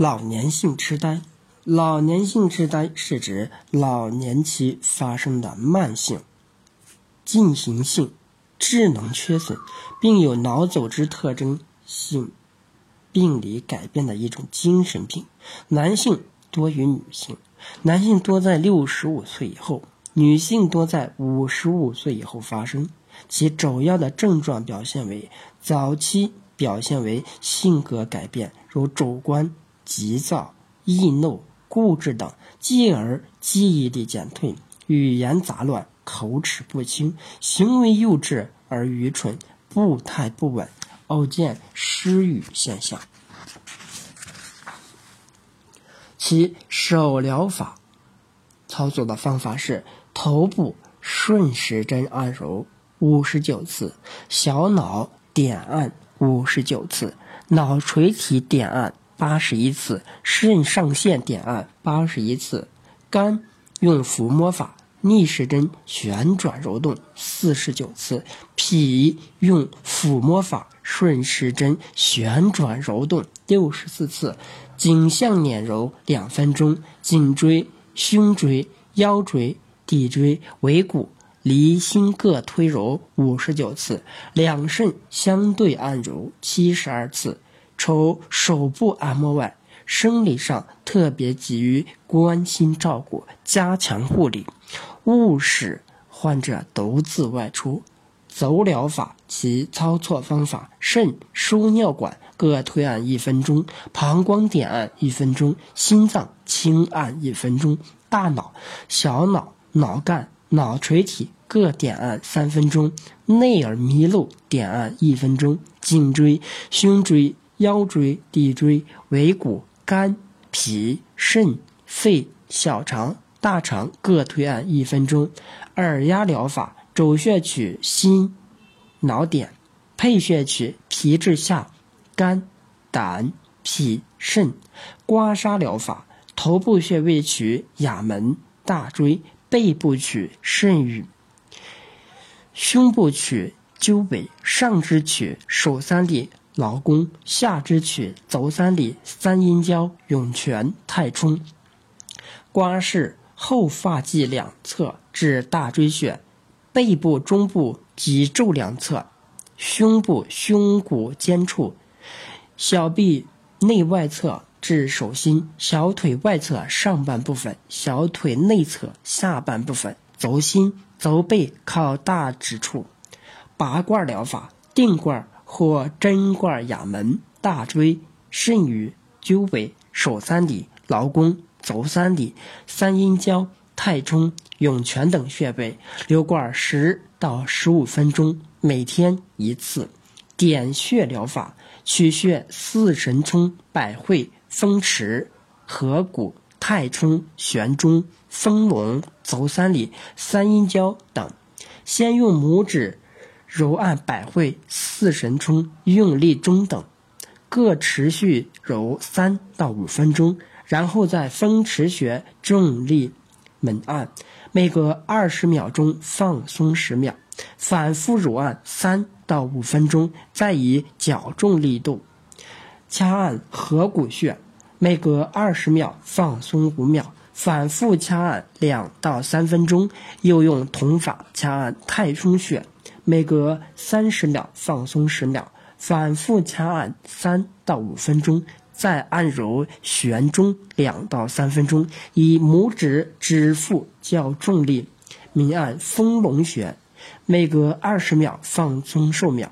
老年性痴呆，老年性痴呆是指老年期发生的慢性、进行性智能缺损，并有脑组织特征性病理改变的一种精神病。男性多于女性，男性多在六十五岁以后，女性多在五十五岁以后发生。其主要的症状表现为早期表现为性格改变，如主观。急躁、易怒、固执等，继而记忆力减退、语言杂乱、口齿不清、行为幼稚而愚蠢、步态不稳，偶见失语现象。其手疗法操作的方法是：头部顺时针按揉五十九次，小脑点按五十九次，脑垂体点按。八十一次，肾上腺点按八十一次，肝用抚摸法逆时针旋转揉动四十九次，脾用抚摸法顺时针旋转揉动六十四次，颈项捻揉两分钟，颈椎、胸椎、腰椎、骶椎、尾骨、离心各推揉五十九次，两肾相对按揉七十二次。除手部按摩外，生理上特别给予关心照顾，加强护理，勿使患者独自外出。走疗法其操作方法：肾输尿管各推按一分钟，膀胱点按一分钟，心脏轻按一分钟，大脑、小脑、脑干、脑垂体各点按三分钟，内耳迷路点按一分钟，颈椎、胸椎。腰椎、骶椎、尾骨、肝、脾、肾、肺、小肠、大肠各推按一分钟。耳压疗法，主穴取心、脑点，配穴取皮质下、肝、胆、脾、肾。刮痧疗法，头部穴位取哑门、大椎，背部取肾俞，胸部取鸠尾，上肢取手三里。劳宫下肢取足三里、三阴交、涌泉、太冲。刮拭后发际两侧至大椎穴，背部中部脊柱两侧，胸部胸骨尖处，小臂内外侧至手心，小腿外侧上半部分，小腿内侧下半部分，足心、足背靠大指处。拔罐疗法，定罐。或针罐哑门、大椎、肾俞、鸠尾、手三里、劳宫、足三里、三阴交、太冲、涌泉等穴位，留罐十到十五分钟，每天一次。点穴疗法，取穴四神聪、百会、风池、合谷、太冲、悬中、丰隆、足三里、三阴交等，先用拇指。揉按百会、四神聪、用力中等，各持续揉三到五分钟，然后在风池穴重力门按，每隔二十秒钟放松十秒，反复揉按三到五分钟，再以较重力度掐按合谷穴，每隔二十秒放松五秒，反复掐按两到三分钟，又用同法掐按太冲穴。每隔三十秒放松十秒，反复掐按三到五分钟，再按揉悬中两到三分钟，以拇指指腹较重力，明按丰隆穴，每隔二十秒放松数秒，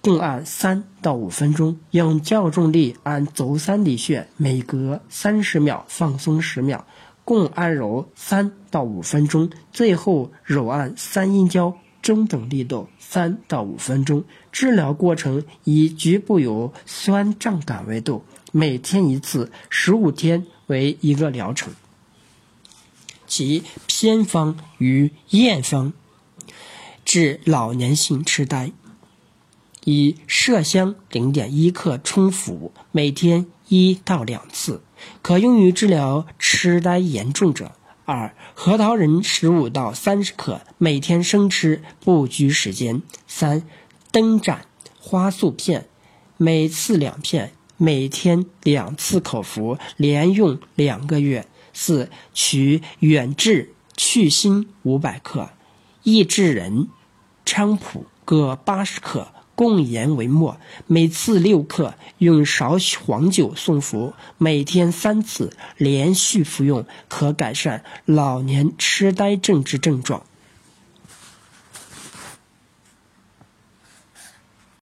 共按三到五分钟，用较重力按足三里穴，每隔三十秒放松十秒，共按揉三到五分钟，最后揉按三阴交。中等力度，三到五分钟。治疗过程以局部有酸胀感为度，每天一次，十五天为一个疗程。其偏方与验方治老年性痴呆：以、麝香零点一克冲服，每天一到两次，可用于治疗痴呆严重者。二、核桃仁十五到三十克，每天生吃，不拘时间。三、灯盏花素片，每次两片，每天两次口服，连用两个月。四、取远志去心五百克，益智仁、菖蒲各八十克，共研为末，每次六克，用少许黄酒送服，每天三次，连续服用，可改善老年痴呆症之症状。